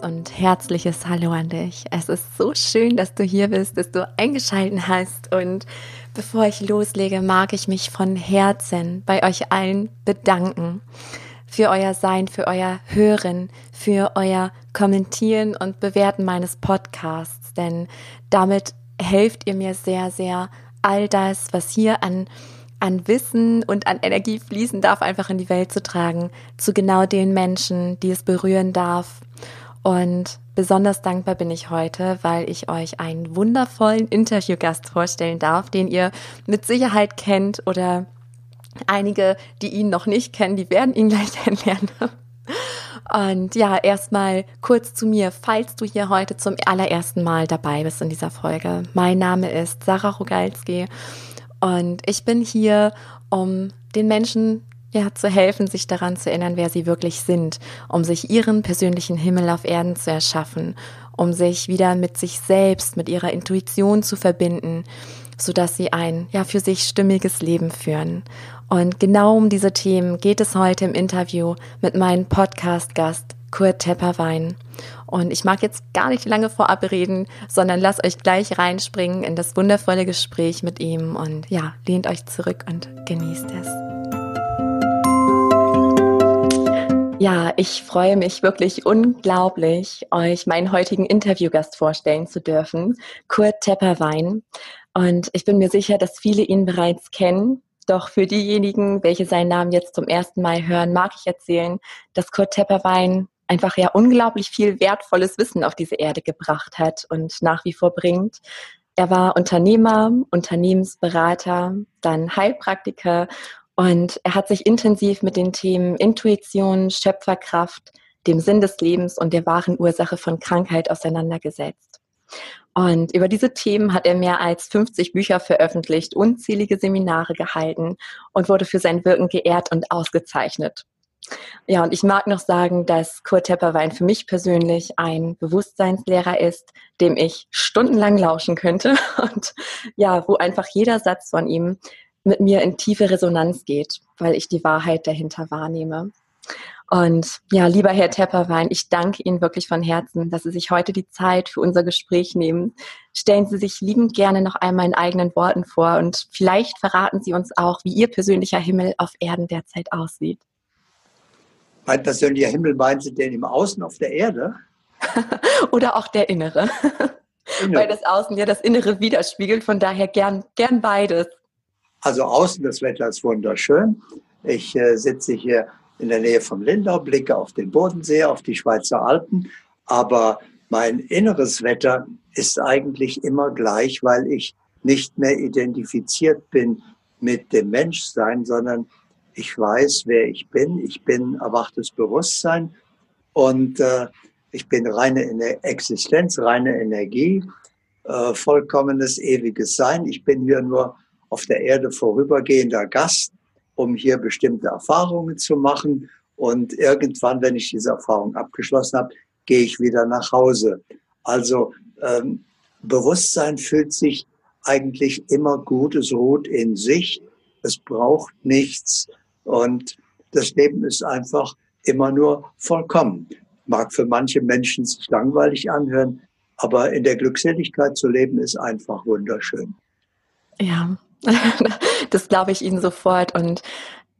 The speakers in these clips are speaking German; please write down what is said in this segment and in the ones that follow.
und herzliches Hallo an dich. Es ist so schön, dass du hier bist, dass du eingeschaltet hast. Und bevor ich loslege, mag ich mich von Herzen bei euch allen bedanken für euer Sein, für euer Hören, für euer Kommentieren und Bewerten meines Podcasts. Denn damit helft ihr mir sehr, sehr, all das, was hier an an Wissen und an Energie fließen darf, einfach in die Welt zu tragen, zu genau den Menschen, die es berühren darf. Und besonders dankbar bin ich heute, weil ich euch einen wundervollen Interviewgast vorstellen darf, den ihr mit Sicherheit kennt oder einige, die ihn noch nicht kennen, die werden ihn gleich kennenlernen. Und ja, erstmal kurz zu mir, falls du hier heute zum allerersten Mal dabei bist in dieser Folge. Mein Name ist Sarah Rogalski und ich bin hier, um den Menschen ja, zu helfen, sich daran zu erinnern, wer sie wirklich sind, um sich ihren persönlichen Himmel auf Erden zu erschaffen, um sich wieder mit sich selbst, mit ihrer Intuition zu verbinden, so dass sie ein, ja, für sich stimmiges Leben führen. Und genau um diese Themen geht es heute im Interview mit meinem Podcast-Gast Kurt Tepperwein. Und ich mag jetzt gar nicht lange vorab reden, sondern lasst euch gleich reinspringen in das wundervolle Gespräch mit ihm und ja, lehnt euch zurück und genießt es. Ja, ich freue mich wirklich unglaublich, euch meinen heutigen Interviewgast vorstellen zu dürfen, Kurt Tepperwein. Und ich bin mir sicher, dass viele ihn bereits kennen. Doch für diejenigen, welche seinen Namen jetzt zum ersten Mal hören, mag ich erzählen, dass Kurt Tepperwein einfach ja unglaublich viel wertvolles Wissen auf diese Erde gebracht hat und nach wie vor bringt. Er war Unternehmer, Unternehmensberater, dann Heilpraktiker und er hat sich intensiv mit den Themen Intuition, Schöpferkraft, dem Sinn des Lebens und der wahren Ursache von Krankheit auseinandergesetzt. Und über diese Themen hat er mehr als 50 Bücher veröffentlicht, unzählige Seminare gehalten und wurde für sein Wirken geehrt und ausgezeichnet. Ja, und ich mag noch sagen, dass Kurt Tepperwein für mich persönlich ein Bewusstseinslehrer ist, dem ich stundenlang lauschen könnte und ja, wo einfach jeder Satz von ihm mit mir in tiefe Resonanz geht, weil ich die Wahrheit dahinter wahrnehme. Und ja, lieber Herr Tepperwein, ich danke Ihnen wirklich von Herzen, dass Sie sich heute die Zeit für unser Gespräch nehmen. Stellen Sie sich liebend gerne noch einmal in eigenen Worten vor und vielleicht verraten Sie uns auch, wie Ihr persönlicher Himmel auf Erden derzeit aussieht. Mein persönlicher Himmel meinen Sie denn im Außen auf der Erde? Oder auch der innere. Innere. Weil das Außen ja das Innere widerspiegelt, von daher gern, gern beides. Also außen, das Wetter ist wunderschön. Ich äh, sitze hier in der Nähe von Lindau, blicke auf den Bodensee, auf die Schweizer Alpen. Aber mein inneres Wetter ist eigentlich immer gleich, weil ich nicht mehr identifiziert bin mit dem Menschsein, sondern ich weiß, wer ich bin. Ich bin erwachtes Bewusstsein und äh, ich bin reine Existenz, reine Energie, äh, vollkommenes ewiges Sein. Ich bin hier nur auf der Erde vorübergehender Gast, um hier bestimmte Erfahrungen zu machen. Und irgendwann, wenn ich diese Erfahrung abgeschlossen habe, gehe ich wieder nach Hause. Also ähm, Bewusstsein fühlt sich eigentlich immer gut, es ruht in sich, es braucht nichts, und das Leben ist einfach immer nur vollkommen. Mag für manche Menschen sich langweilig anhören, aber in der Glückseligkeit zu leben ist einfach wunderschön. Ja, das glaube ich Ihnen sofort. Und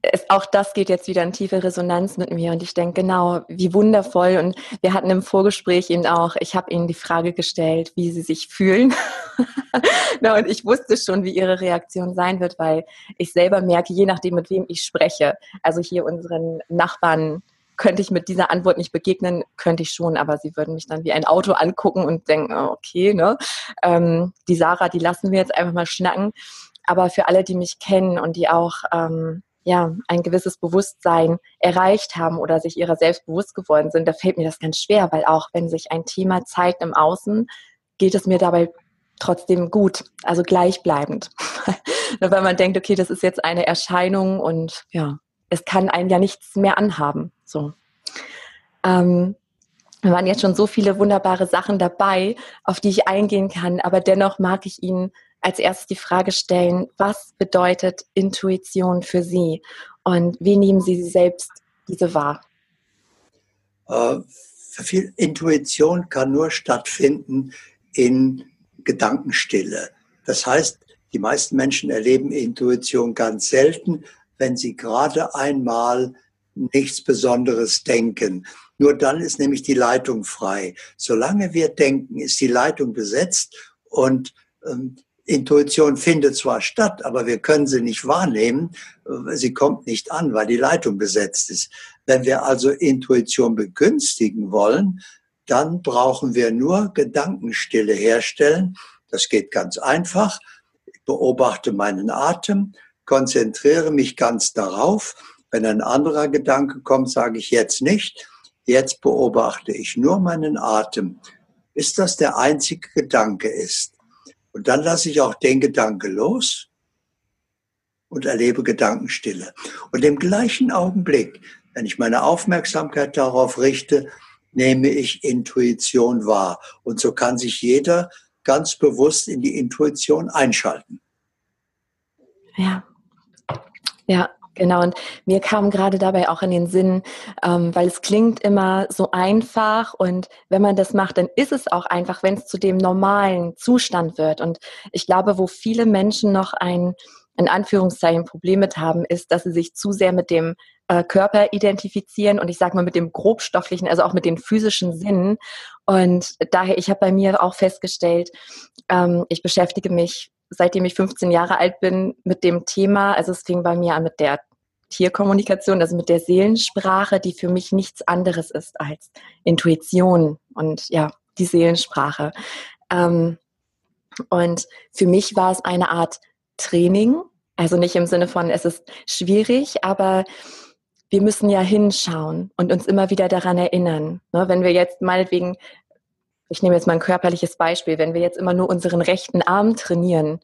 es, auch das geht jetzt wieder in tiefe Resonanz mit mir und ich denke genau, wie wundervoll. Und wir hatten im Vorgespräch eben auch, ich habe Ihnen die Frage gestellt, wie Sie sich fühlen. Na, und ich wusste schon, wie Ihre Reaktion sein wird, weil ich selber merke, je nachdem, mit wem ich spreche, also hier unseren Nachbarn könnte ich mit dieser Antwort nicht begegnen, könnte ich schon, aber sie würden mich dann wie ein Auto angucken und denken, okay, ne? Ähm, die Sarah, die lassen wir jetzt einfach mal schnacken. Aber für alle, die mich kennen und die auch ähm, ja, ein gewisses Bewusstsein erreicht haben oder sich ihrer selbst bewusst geworden sind, da fällt mir das ganz schwer, weil auch wenn sich ein Thema zeigt im Außen, geht es mir dabei trotzdem gut, also gleichbleibend. weil man denkt, okay, das ist jetzt eine Erscheinung und ja, es kann einen ja nichts mehr anhaben. So. Ähm, da waren jetzt schon so viele wunderbare Sachen dabei, auf die ich eingehen kann, aber dennoch mag ich Ihnen als erstes die Frage stellen, was bedeutet Intuition für Sie und wie nehmen Sie selbst diese wahr? Äh, Intuition kann nur stattfinden in Gedankenstille. Das heißt, die meisten Menschen erleben Intuition ganz selten, wenn sie gerade einmal nichts Besonderes denken. Nur dann ist nämlich die Leitung frei. Solange wir denken, ist die Leitung besetzt und ähm, Intuition findet zwar statt, aber wir können sie nicht wahrnehmen. Sie kommt nicht an, weil die Leitung besetzt ist. Wenn wir also Intuition begünstigen wollen, dann brauchen wir nur Gedankenstille herstellen. Das geht ganz einfach. Ich beobachte meinen Atem, konzentriere mich ganz darauf. Wenn ein anderer Gedanke kommt, sage ich jetzt nicht. Jetzt beobachte ich nur meinen Atem. Bis das der einzige Gedanke ist. Und dann lasse ich auch den Gedanke los und erlebe Gedankenstille. Und im gleichen Augenblick, wenn ich meine Aufmerksamkeit darauf richte, nehme ich Intuition wahr. Und so kann sich jeder ganz bewusst in die Intuition einschalten. Ja, ja, Genau, und mir kam gerade dabei auch in den Sinn, ähm, weil es klingt immer so einfach und wenn man das macht, dann ist es auch einfach, wenn es zu dem normalen Zustand wird. Und ich glaube, wo viele Menschen noch ein, in Anführungszeichen, Problem mit haben, ist, dass sie sich zu sehr mit dem äh, Körper identifizieren und ich sage mal mit dem grobstofflichen, also auch mit den physischen Sinnen. Und daher, ich habe bei mir auch festgestellt, ähm, ich beschäftige mich seitdem ich 15 Jahre alt bin mit dem Thema. Also es fing bei mir an mit der Tierkommunikation, also mit der Seelensprache, die für mich nichts anderes ist als Intuition und ja, die Seelensprache. Ähm, und für mich war es eine Art Training, also nicht im Sinne von, es ist schwierig, aber wir müssen ja hinschauen und uns immer wieder daran erinnern. Ne, wenn wir jetzt meinetwegen, ich nehme jetzt mal ein körperliches Beispiel, wenn wir jetzt immer nur unseren rechten Arm trainieren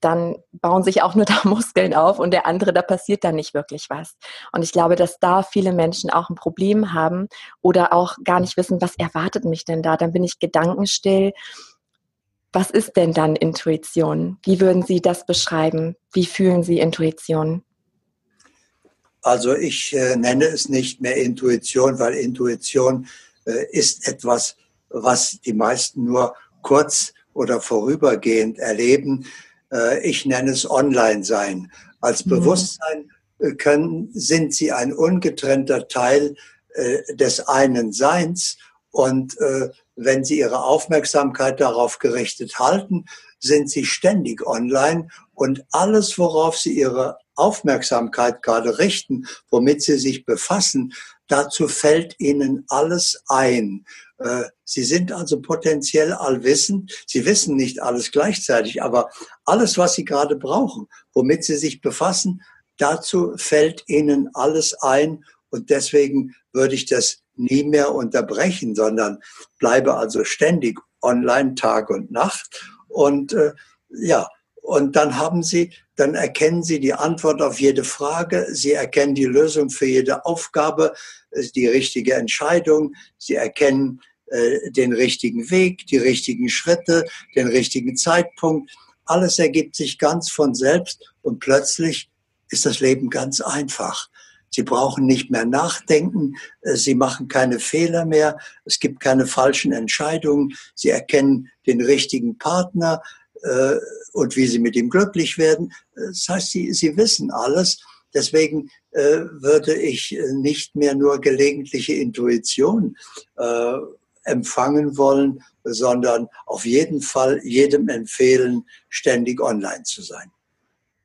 dann bauen sich auch nur da Muskeln auf und der andere, da passiert dann nicht wirklich was. Und ich glaube, dass da viele Menschen auch ein Problem haben oder auch gar nicht wissen, was erwartet mich denn da? Dann bin ich gedankenstill. Was ist denn dann Intuition? Wie würden Sie das beschreiben? Wie fühlen Sie Intuition? Also ich äh, nenne es nicht mehr Intuition, weil Intuition äh, ist etwas, was die meisten nur kurz oder vorübergehend erleben. Äh, ich nenne es Online-Sein. Als mhm. Bewusstsein äh, können, sind sie ein ungetrennter Teil äh, des einen Seins. Und wenn sie ihre Aufmerksamkeit darauf gerichtet halten, sind sie ständig online und alles, worauf sie ihre Aufmerksamkeit gerade richten, womit sie sich befassen, dazu fällt ihnen alles ein. Äh, sie sind also potenziell allwissend. Sie wissen nicht alles gleichzeitig, aber alles, was Sie gerade brauchen, womit Sie sich befassen, dazu fällt Ihnen alles ein. Und deswegen würde ich das nie mehr unterbrechen, sondern bleibe also ständig online Tag und Nacht. Und äh, ja, und dann haben Sie, dann erkennen Sie die Antwort auf jede Frage. Sie erkennen die Lösung für jede Aufgabe, äh, die richtige Entscheidung. Sie erkennen äh, den richtigen Weg, die richtigen Schritte, den richtigen Zeitpunkt. Alles ergibt sich ganz von selbst und plötzlich ist das Leben ganz einfach. Sie brauchen nicht mehr nachdenken, äh, sie machen keine Fehler mehr, es gibt keine falschen Entscheidungen, sie erkennen den richtigen Partner und wie sie mit ihm glücklich werden. Das heißt, sie, sie wissen alles. Deswegen äh, würde ich äh, nicht mehr nur gelegentliche Intuition äh, empfangen wollen, sondern auf jeden Fall jedem empfehlen, ständig online zu sein.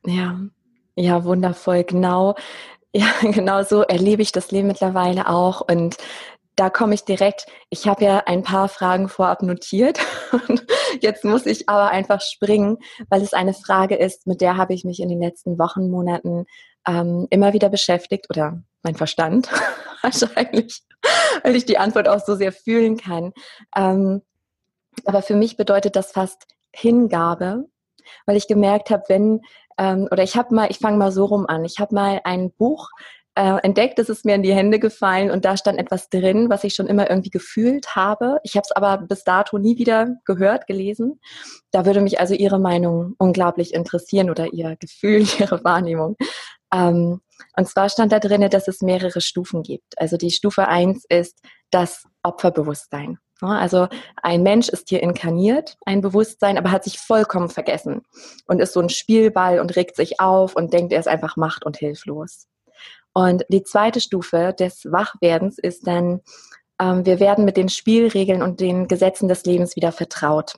Ja, ja, wundervoll. Genau, ja, genau so erlebe ich das Leben mittlerweile auch. Und da komme ich direkt, ich habe ja ein paar Fragen vorab notiert und jetzt muss ich aber einfach springen, weil es eine Frage ist, mit der habe ich mich in den letzten Wochen, Monaten ähm, immer wieder beschäftigt oder mein Verstand wahrscheinlich, weil ich die Antwort auch so sehr fühlen kann. Ähm, aber für mich bedeutet das fast Hingabe, weil ich gemerkt habe, wenn ähm, oder ich habe mal, ich fange mal so rum an. Ich habe mal ein Buch äh, entdeckt, es ist mir in die Hände gefallen und da stand etwas drin, was ich schon immer irgendwie gefühlt habe. Ich habe es aber bis dato nie wieder gehört, gelesen. Da würde mich also Ihre Meinung unglaublich interessieren oder Ihr Gefühl, Ihre Wahrnehmung. Ähm, Und zwar stand da drin, dass es mehrere Stufen gibt. Also die Stufe eins ist das Opferbewusstsein. Also ein Mensch ist hier inkarniert, ein Bewusstsein, aber hat sich vollkommen vergessen und ist so ein Spielball und regt sich auf und denkt, er ist einfach macht- und hilflos. Und die zweite Stufe des Wachwerdens ist dann, ähm, wir werden mit den Spielregeln und den Gesetzen des Lebens wieder vertraut.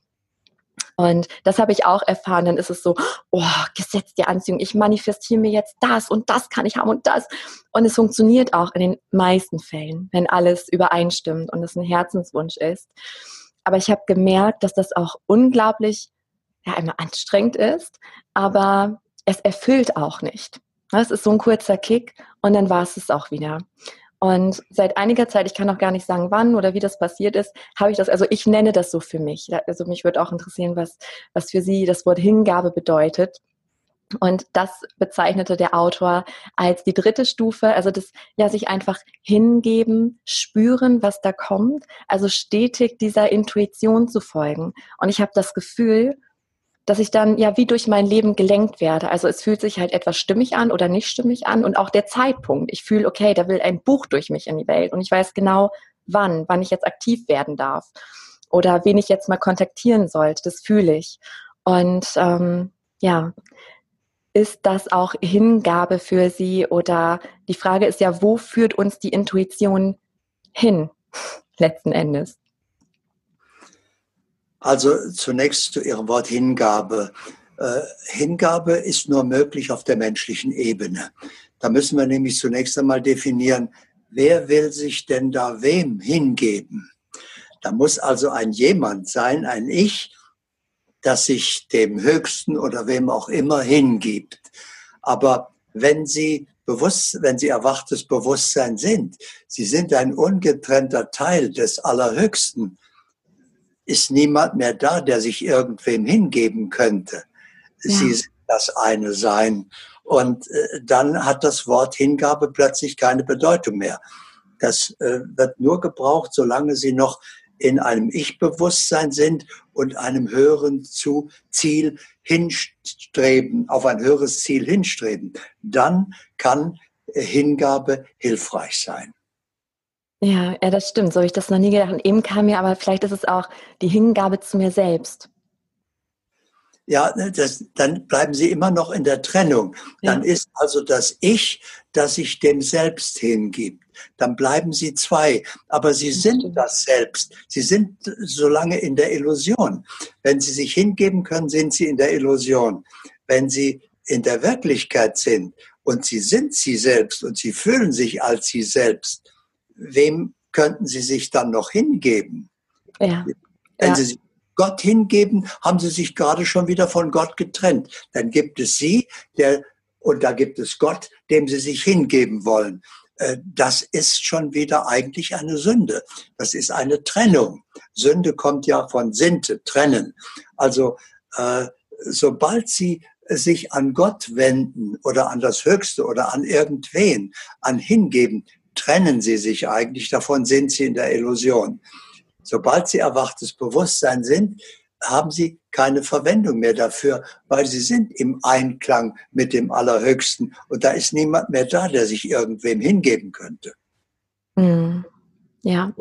Und das habe ich auch erfahren. Dann ist es so, oh, Gesetz der Anziehung. Ich manifestiere mir jetzt das und das kann ich haben und das. Und es funktioniert auch in den meisten Fällen, wenn alles übereinstimmt und es ein Herzenswunsch ist. Aber ich habe gemerkt, dass das auch unglaublich, ja, einmal anstrengend ist, aber es erfüllt auch nicht. Es ist so ein kurzer Kick und dann war es es auch wieder. Und seit einiger Zeit, ich kann auch gar nicht sagen, wann oder wie das passiert ist, habe ich das, also ich nenne das so für mich. Also mich würde auch interessieren, was, was für Sie das Wort Hingabe bedeutet. Und das bezeichnete der Autor als die dritte Stufe, also das, ja, sich einfach hingeben, spüren, was da kommt, also stetig dieser Intuition zu folgen. Und ich habe das Gefühl, dass ich dann ja wie durch mein Leben gelenkt werde. Also es fühlt sich halt etwas stimmig an oder nicht stimmig an und auch der Zeitpunkt. Ich fühle, okay, da will ein Buch durch mich in die Welt und ich weiß genau, wann, wann ich jetzt aktiv werden darf oder wen ich jetzt mal kontaktieren sollte. Das fühle ich. Und ähm, ja, ist das auch Hingabe für Sie oder die Frage ist ja, wo führt uns die Intuition hin letzten Endes? Also zunächst zu Ihrem Wort Hingabe. Äh, Hingabe ist nur möglich auf der menschlichen Ebene. Da müssen wir nämlich zunächst einmal definieren, wer will sich denn da wem hingeben? Da muss also ein jemand sein, ein Ich, das sich dem Höchsten oder wem auch immer hingibt. Aber wenn Sie bewusst, wenn Sie erwachtes Bewusstsein sind, Sie sind ein ungetrennter Teil des Allerhöchsten, ist niemand mehr da, der sich irgendwem hingeben könnte. Ja. Sie sind das eine Sein. Und äh, dann hat das Wort Hingabe plötzlich keine Bedeutung mehr. Das äh, wird nur gebraucht, solange sie noch in einem Ich-Bewusstsein sind und einem höheren zu Ziel hinstreben, auf ein höheres Ziel hinstreben. Dann kann Hingabe hilfreich sein. Ja, ja, das stimmt. So habe ich das noch nie gedacht. Und eben kam mir aber, vielleicht ist es auch die Hingabe zu mir selbst. Ja, ne, das, dann bleiben Sie immer noch in der Trennung. Dann ja. ist also das Ich, das sich dem Selbst hingibt. Dann bleiben Sie zwei. Aber Sie sind das Selbst. Sie sind so lange in der Illusion. Wenn Sie sich hingeben können, sind Sie in der Illusion. Wenn Sie in der Wirklichkeit sind und Sie sind Sie selbst und Sie fühlen sich als Sie selbst, wem könnten Sie sich dann noch hingeben? Ja. Wenn ja. Sie sich Gott hingeben, haben Sie sich gerade schon wieder von Gott getrennt. Dann gibt es Sie, der, und da gibt es Gott, dem Sie sich hingeben wollen. Äh, das ist schon wieder eigentlich eine Sünde. Das ist eine Trennung. Sünde kommt ja von Sinte, trennen. Also äh, sobald Sie sich an Gott wenden oder an das Höchste oder an irgendwen, an hingeben, trennen sie sich eigentlich, davon sind sie in der Illusion. Sobald sie erwachtes Bewusstsein sind, haben sie keine Verwendung mehr dafür, weil sie sind im Einklang mit dem Allerhöchsten und da ist niemand mehr da, der sich irgendwem hingeben könnte. Hm. Ja,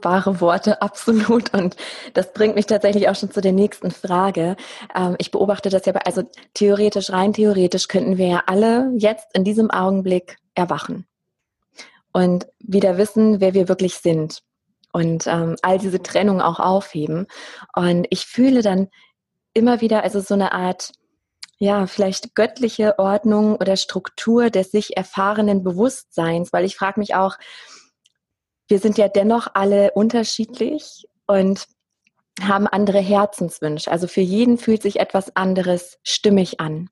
wahre Worte, absolut. Und das bringt mich tatsächlich auch schon zu der nächsten Frage. Ähm, ich beobachte das ja bei, also theoretisch, rein theoretisch könnten wir ja alle jetzt in diesem Augenblick erwachen und wieder wissen, wer wir wirklich sind und ähm, all diese Trennung auch aufheben. Und ich fühle dann immer wieder also so eine Art, ja, vielleicht göttliche Ordnung oder Struktur des sich erfahrenen Bewusstseins, weil ich frage mich auch, wir sind ja dennoch alle unterschiedlich und haben andere Herzenswünsche. Also für jeden fühlt sich etwas anderes stimmig an.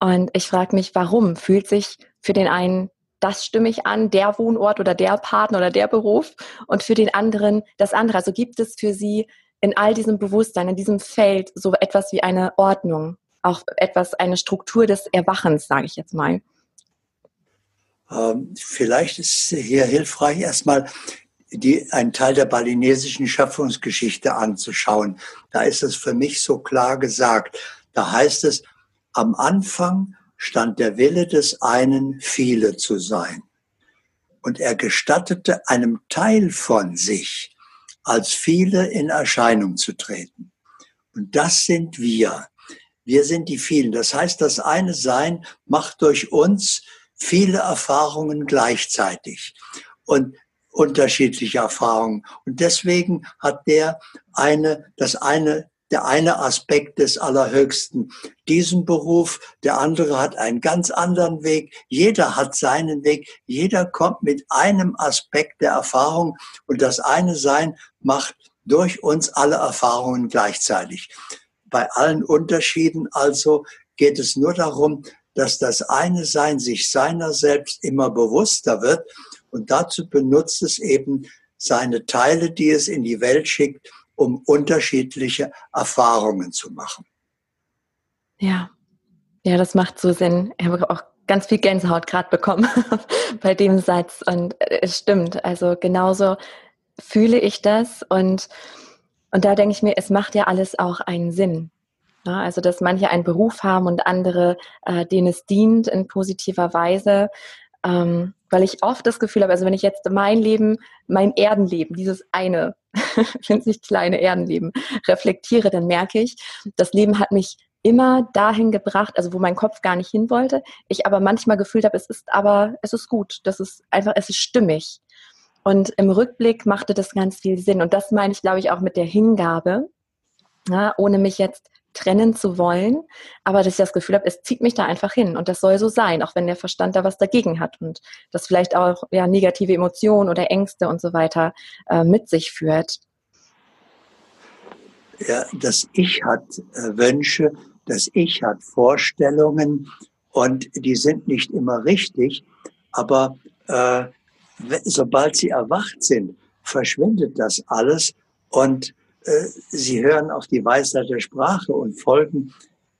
Und ich frage mich, warum fühlt sich für den einen das stimme ich an, der Wohnort oder der Partner oder der Beruf und für den anderen das andere. Also gibt es für Sie in all diesem Bewusstsein, in diesem Feld so etwas wie eine Ordnung, auch etwas, eine Struktur des Erwachens, sage ich jetzt mal. Ähm, vielleicht ist hier hilfreich, erstmal die, einen Teil der balinesischen Schöpfungsgeschichte anzuschauen. Da ist es für mich so klar gesagt. Da heißt es, am Anfang stand der Wille des einen, viele zu sein. Und er gestattete einem Teil von sich, als viele in Erscheinung zu treten. Und das sind wir. Wir sind die vielen. Das heißt, das eine Sein macht durch uns viele Erfahrungen gleichzeitig und unterschiedliche Erfahrungen. Und deswegen hat der eine, das eine der eine Aspekt des Allerhöchsten. Diesen Beruf, der andere hat einen ganz anderen Weg, jeder hat seinen Weg, jeder kommt mit einem Aspekt der Erfahrung. Und das eine Sein macht durch uns alle Erfahrungen gleichzeitig. Bei allen Unterschieden also geht es nur darum, dass das eine Sein sich seiner selbst immer bewusster wird. Und dazu benutzt es eben seine Teile, die es in die Welt schickt, um unterschiedliche Erfahrungen zu machen. Ja, ja, das macht so Sinn. Ich habe auch ganz viel Gänsehaut gerade bekommen bei dem Satz und es stimmt. Also genauso fühle ich das und und da denke ich mir, es macht ja alles auch einen Sinn. Ja, also dass manche einen Beruf haben und andere, äh, denen es dient in positiver Weise. Ähm, weil ich oft das Gefühl habe, also wenn ich jetzt mein Leben, mein Erdenleben, dieses eine, winzig kleine Erdenleben reflektiere, dann merke ich, das Leben hat mich immer dahin gebracht, also wo mein Kopf gar nicht hin wollte, ich aber manchmal gefühlt habe, es ist aber, es ist gut, das ist einfach, es ist stimmig. Und im Rückblick machte das ganz viel Sinn. Und das meine ich, glaube ich, auch mit der Hingabe, ja, ohne mich jetzt trennen zu wollen, aber dass ich das Gefühl habe, es zieht mich da einfach hin und das soll so sein, auch wenn der Verstand da was dagegen hat und das vielleicht auch ja, negative Emotionen oder Ängste und so weiter äh, mit sich führt. Ja, das Ich hat äh, Wünsche, das Ich hat Vorstellungen und die sind nicht immer richtig, aber äh, sobald sie erwacht sind, verschwindet das alles und äh, sie hören auf die Weisheit der Sprache und folgen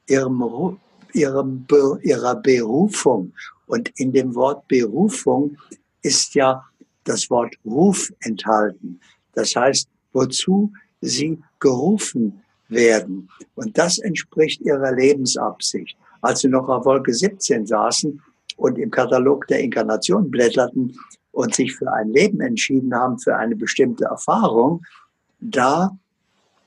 ihrem, ihrem, ihrer Berufung. Und in dem Wort Berufung ist ja das Wort Ruf enthalten. Das heißt, wozu sie gerufen werden. Und das entspricht ihrer Lebensabsicht. Als sie noch auf Wolke 17 saßen und im Katalog der Inkarnation blätterten und sich für ein Leben entschieden haben, für eine bestimmte Erfahrung, da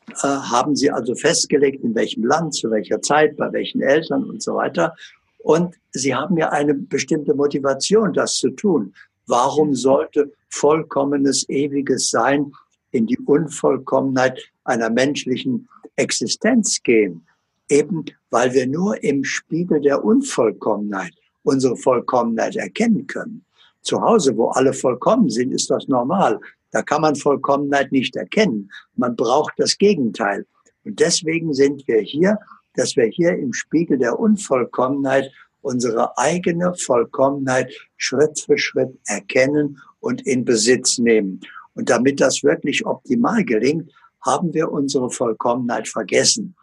äh, haben sie also festgelegt, in welchem Land, zu welcher Zeit, bei welchen Eltern und so weiter. Und sie haben ja eine bestimmte Motivation, das zu tun. Warum sollte vollkommenes, ewiges Sein in die Unvollkommenheit einer menschlichen Existenz gehen? Eben weil wir nur im Spiegel der Unvollkommenheit unsere Vollkommenheit erkennen können. Zu Hause, wo alle vollkommen sind, ist das normal. Da kann man Vollkommenheit nicht erkennen. Man braucht das Gegenteil. Und deswegen sind wir hier, dass wir hier im Spiegel der Unvollkommenheit unsere eigene Vollkommenheit Schritt für Schritt erkennen und in Besitz nehmen. Und damit das wirklich optimal gelingt, haben wir unsere Vollkommenheit vergessen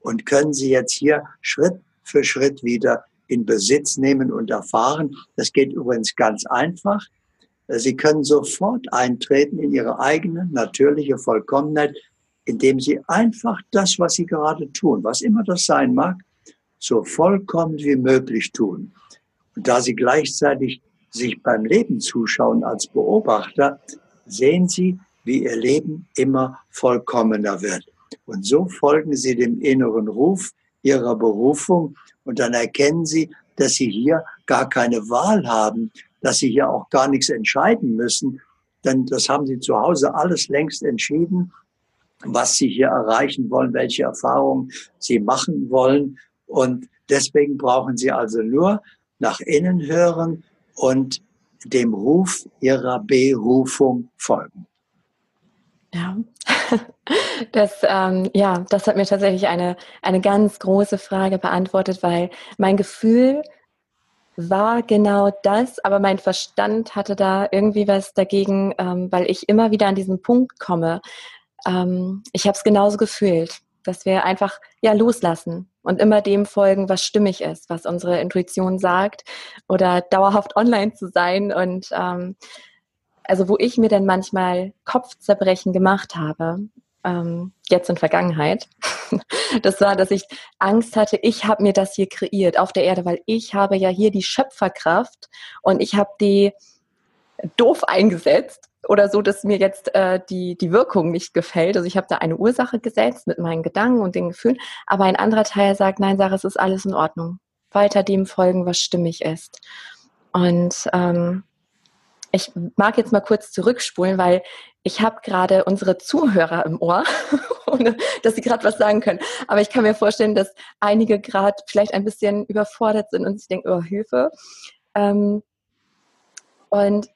und können sie jetzt hier Schritt für Schritt wieder in Besitz nehmen und erfahren. Das geht übrigens ganz einfach. Sie können sofort eintreten in Ihre eigene natürliche Vollkommenheit, indem Sie einfach das, was Sie gerade tun, was immer das sein mag, so vollkommen wie möglich tun. Und da Sie gleichzeitig sich beim Leben zuschauen als Beobachter, sehen Sie, wie Ihr Leben immer vollkommener wird. Und so folgen Sie dem inneren Ruf Ihrer Berufung und dann erkennen Sie, dass Sie hier gar keine Wahl haben, dass sie hier auch gar nichts entscheiden müssen, denn das haben sie zu Hause alles längst entschieden, was sie hier erreichen wollen, welche Erfahrungen sie machen wollen. Und deswegen brauchen sie also nur nach innen hören und dem Ruf ihrer Berufung folgen. Ja, das, ähm, ja, das hat mir tatsächlich eine, eine ganz große Frage beantwortet, weil mein Gefühl war genau das, aber mein Verstand hatte da irgendwie was dagegen, ähm, weil ich immer wieder an diesen Punkt komme. Ähm, ich habe es genauso gefühlt, dass wir einfach ja loslassen und immer dem folgen, was stimmig ist, was unsere Intuition sagt oder dauerhaft online zu sein und ähm, also wo ich mir dann manchmal Kopfzerbrechen gemacht habe, ähm, jetzt in Vergangenheit. Das war, dass ich Angst hatte, ich habe mir das hier kreiert auf der Erde, weil ich habe ja hier die Schöpferkraft und ich habe die doof eingesetzt oder so, dass mir jetzt äh, die, die Wirkung nicht gefällt. Also ich habe da eine Ursache gesetzt mit meinen Gedanken und den Gefühlen, aber ein anderer Teil sagt, nein, Sarah, es ist alles in Ordnung. Weiter dem folgen, was stimmig ist. Und ähm, ich mag jetzt mal kurz zurückspulen, weil ich habe gerade unsere Zuhörer im Ohr, ohne dass sie gerade was sagen können. Aber ich kann mir vorstellen, dass einige gerade vielleicht ein bisschen überfordert sind und sich denken, oh, Hilfe. Ähm, und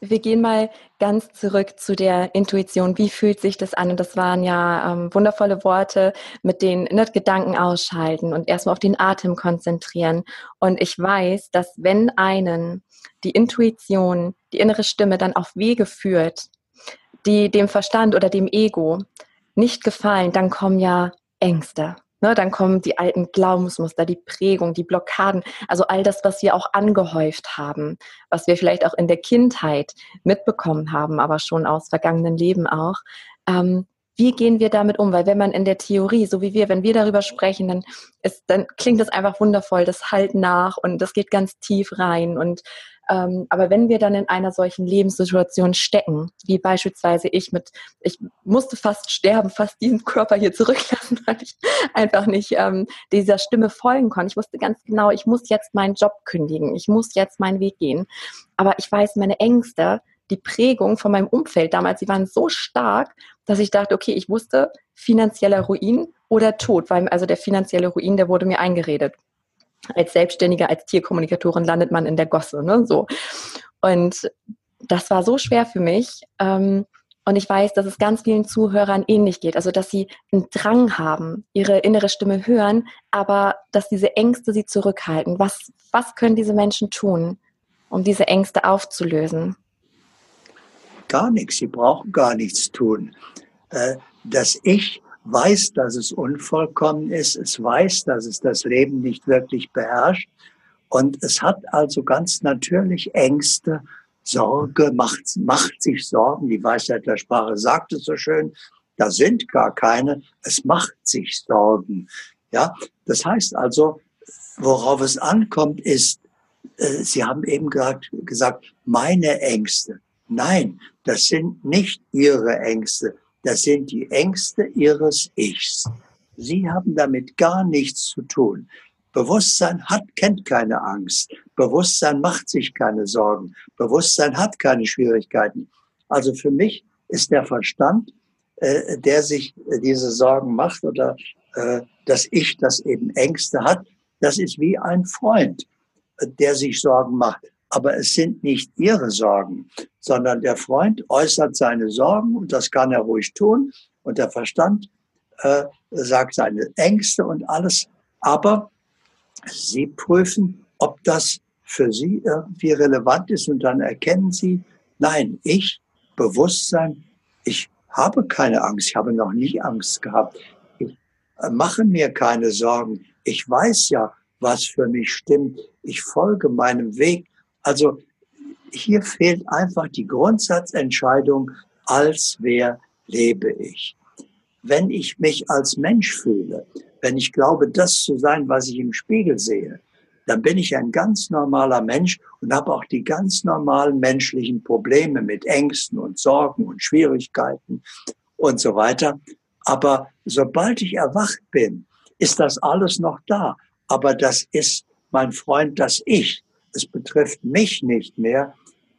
wir gehen mal ganz zurück zu der Intuition. Wie fühlt sich das an? Und das waren ja ähm, wundervolle Worte mit den ne, Gedanken ausschalten und erstmal auf den Atem konzentrieren. Und ich weiß, dass wenn einen die Intuition, die innere Stimme dann auf Wege führt, die dem Verstand oder dem Ego nicht gefallen, dann kommen ja Ängste. Ne, dann kommen die alten Glaubensmuster, die Prägung, die Blockaden, also all das, was wir auch angehäuft haben, was wir vielleicht auch in der Kindheit mitbekommen haben, aber schon aus vergangenen Leben auch. Ähm, wie gehen wir damit um? Weil wenn man in der Theorie, so wie wir, wenn wir darüber sprechen, dann, ist, dann klingt das einfach wundervoll, das halt nach und das geht ganz tief rein und aber wenn wir dann in einer solchen Lebenssituation stecken, wie beispielsweise ich mit, ich musste fast sterben, fast diesen Körper hier zurücklassen, weil ich einfach nicht ähm, dieser Stimme folgen konnte. Ich wusste ganz genau, ich muss jetzt meinen Job kündigen, ich muss jetzt meinen Weg gehen. Aber ich weiß, meine Ängste, die Prägung von meinem Umfeld damals, die waren so stark, dass ich dachte, okay, ich wusste finanzieller Ruin oder Tod, weil also der finanzielle Ruin, der wurde mir eingeredet als Selbstständiger, als Tierkommunikatorin landet man in der Gosse, ne? So. Und das war so schwer für mich. Ähm, und ich weiß, dass es ganz vielen Zuhörern ähnlich geht. Also, dass sie einen Drang haben, ihre innere Stimme hören, aber dass diese Ängste sie zurückhalten. Was, was können diese Menschen tun, um diese Ängste aufzulösen? Gar nichts. Sie brauchen gar nichts tun. Äh, das Ich weiß, dass es unvollkommen ist, es weiß, dass es das Leben nicht wirklich beherrscht und es hat also ganz natürlich Ängste, Sorge, macht, macht sich Sorgen, die Weisheit der Sprache sagt es so schön, da sind gar keine, es macht sich Sorgen. Ja, das heißt also, worauf es ankommt, ist, äh, Sie haben eben gerade gesagt, meine Ängste. Nein, das sind nicht Ihre Ängste. Das sind die Ängste ihres Ichs. Sie haben damit gar nichts zu tun. Bewusstsein hat, kennt keine Angst. Bewusstsein macht sich keine Sorgen. Bewusstsein hat keine Schwierigkeiten. Also für mich ist der Verstand, äh, der sich diese Sorgen macht oder äh, das Ich, das eben Ängste hat, das ist wie ein Freund, äh, der sich Sorgen macht aber es sind nicht ihre Sorgen, sondern der Freund äußert seine Sorgen und das kann er ruhig tun. Und der Verstand äh, sagt seine Ängste und alles, aber sie prüfen, ob das für sie irgendwie relevant ist und dann erkennen sie, nein, ich, Bewusstsein, ich habe keine Angst, ich habe noch nie Angst gehabt, ich äh, mache mir keine Sorgen, ich weiß ja, was für mich stimmt, ich folge meinem Weg, also hier fehlt einfach die Grundsatzentscheidung, als wer lebe ich. Wenn ich mich als Mensch fühle, wenn ich glaube, das zu sein, was ich im Spiegel sehe, dann bin ich ein ganz normaler Mensch und habe auch die ganz normalen menschlichen Probleme mit Ängsten und Sorgen und Schwierigkeiten und so weiter. Aber sobald ich erwacht bin, ist das alles noch da. Aber das ist, mein Freund, das Ich es betrifft mich nicht mehr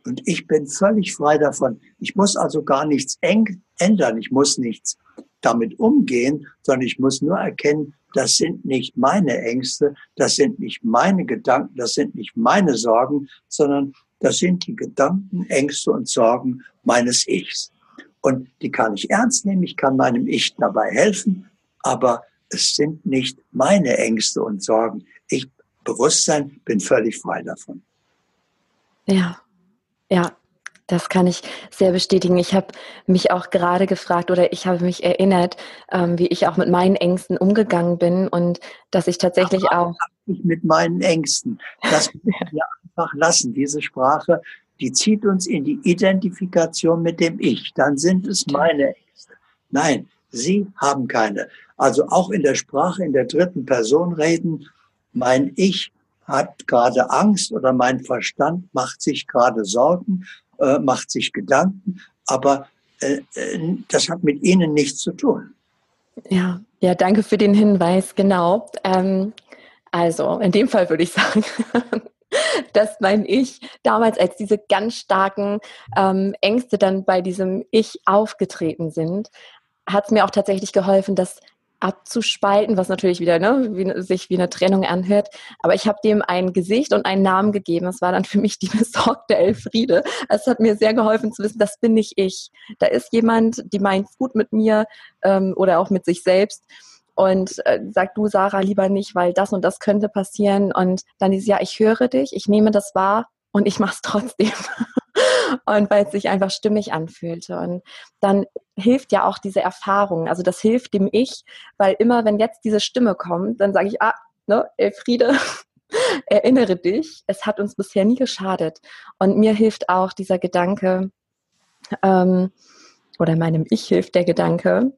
und ich bin völlig frei davon. Ich muss also gar nichts ändern, ich muss nichts damit umgehen, sondern ich muss nur erkennen, das sind nicht meine Ängste, das sind nicht meine Gedanken, das sind nicht meine Sorgen, sondern das sind die Gedanken, Ängste und Sorgen meines Ichs. Und die kann ich ernst nehmen, ich kann meinem Ich dabei helfen, aber es sind nicht meine Ängste und Sorgen. Bewusstsein, bin völlig frei davon. Ja, ja, das kann ich sehr bestätigen. Ich habe mich auch gerade gefragt oder ich habe mich erinnert, ähm, wie ich auch mit meinen Ängsten umgegangen bin und dass ich tatsächlich Aber auch. Mit meinen Ängsten. Das müssen wir einfach lassen. Diese Sprache, die zieht uns in die Identifikation mit dem Ich. Dann sind es meine Ängste. Nein, Sie haben keine. Also auch in der Sprache in der dritten Person reden, mein Ich hat gerade Angst oder mein Verstand macht sich gerade Sorgen, äh, macht sich Gedanken, aber äh, äh, das hat mit Ihnen nichts zu tun. Ja, ja, danke für den Hinweis, genau. Ähm, also, in dem Fall würde ich sagen, dass mein Ich damals, als diese ganz starken ähm, Ängste dann bei diesem Ich aufgetreten sind, hat es mir auch tatsächlich geholfen, das abzuspalten, was natürlich wieder ne, wie, sich wie eine Trennung anhört. Aber ich habe dem ein Gesicht und einen Namen gegeben. Es war dann für mich die besorgte Elfriede. Es hat mir sehr geholfen zu wissen, das bin nicht ich. Da ist jemand, die meint gut mit mir ähm, oder auch mit sich selbst und äh, sagt du Sarah lieber nicht, weil das und das könnte passieren. Und dann dieses ja, ich höre dich, ich nehme das wahr und ich mache es trotzdem. und weil es sich einfach stimmig anfühlte. Und dann hilft ja auch diese Erfahrung. Also das hilft dem Ich, weil immer, wenn jetzt diese Stimme kommt, dann sage ich, ah, ne, Elfriede, erinnere dich, es hat uns bisher nie geschadet. Und mir hilft auch dieser Gedanke, ähm, oder meinem Ich hilft der Gedanke,